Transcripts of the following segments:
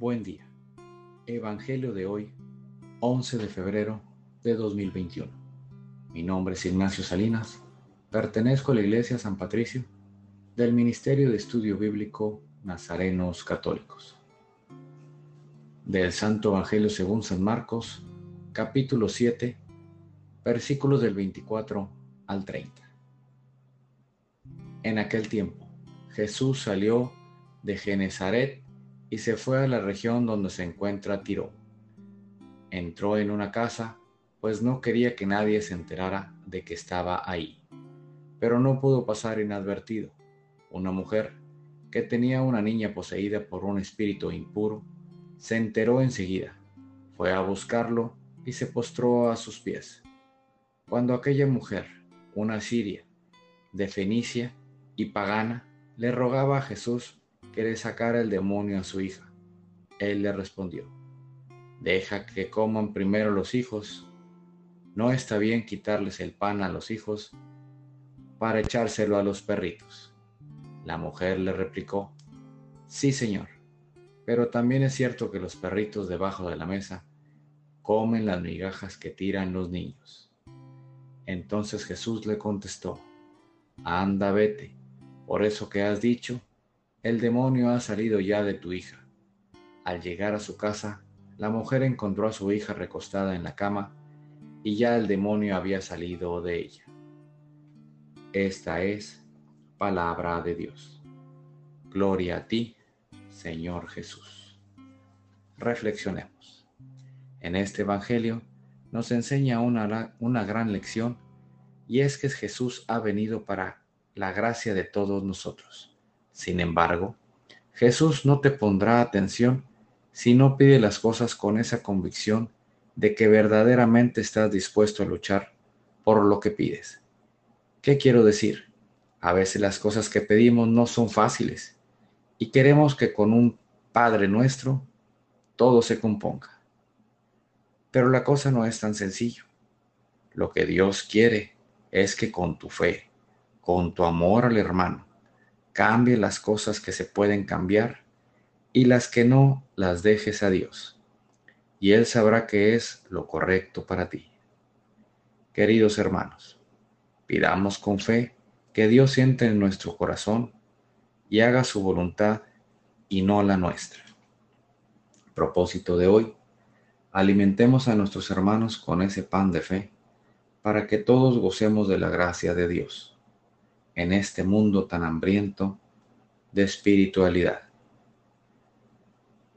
Buen día. Evangelio de hoy, 11 de febrero de 2021. Mi nombre es Ignacio Salinas. Pertenezco a la Iglesia San Patricio del Ministerio de Estudio Bíblico Nazarenos Católicos. Del Santo Evangelio según San Marcos, capítulo 7, versículos del 24 al 30. En aquel tiempo, Jesús salió de Genezaret y se fue a la región donde se encuentra Tiro. Entró en una casa, pues no quería que nadie se enterara de que estaba ahí. Pero no pudo pasar inadvertido. Una mujer, que tenía una niña poseída por un espíritu impuro, se enteró enseguida, fue a buscarlo y se postró a sus pies. Cuando aquella mujer, una siria, de Fenicia y pagana, le rogaba a Jesús que le sacara el demonio a su hija. Él le respondió, deja que coman primero los hijos. No está bien quitarles el pan a los hijos para echárselo a los perritos. La mujer le replicó, sí señor, pero también es cierto que los perritos debajo de la mesa comen las migajas que tiran los niños. Entonces Jesús le contestó, anda, vete, por eso que has dicho, el demonio ha salido ya de tu hija. Al llegar a su casa, la mujer encontró a su hija recostada en la cama y ya el demonio había salido de ella. Esta es palabra de Dios. Gloria a ti, Señor Jesús. Reflexionemos. En este Evangelio nos enseña una, una gran lección y es que Jesús ha venido para la gracia de todos nosotros sin embargo, Jesús no te pondrá atención si no pide las cosas con esa convicción de que verdaderamente estás dispuesto a luchar por lo que pides. ¿Qué quiero decir? A veces las cosas que pedimos no son fáciles y queremos que con un Padre nuestro todo se componga. Pero la cosa no es tan sencillo. Lo que Dios quiere es que con tu fe, con tu amor al hermano, Cambie las cosas que se pueden cambiar y las que no las dejes a Dios. Y Él sabrá que es lo correcto para ti. Queridos hermanos, pidamos con fe que Dios siente en nuestro corazón y haga su voluntad y no la nuestra. Propósito de hoy, alimentemos a nuestros hermanos con ese pan de fe para que todos gocemos de la gracia de Dios en este mundo tan hambriento de espiritualidad.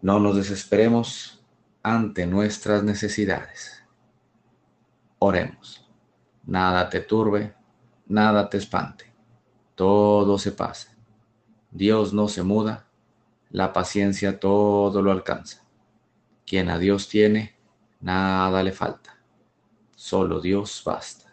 No nos desesperemos ante nuestras necesidades. Oremos. Nada te turbe, nada te espante. Todo se pasa. Dios no se muda, la paciencia todo lo alcanza. Quien a Dios tiene, nada le falta. Solo Dios basta.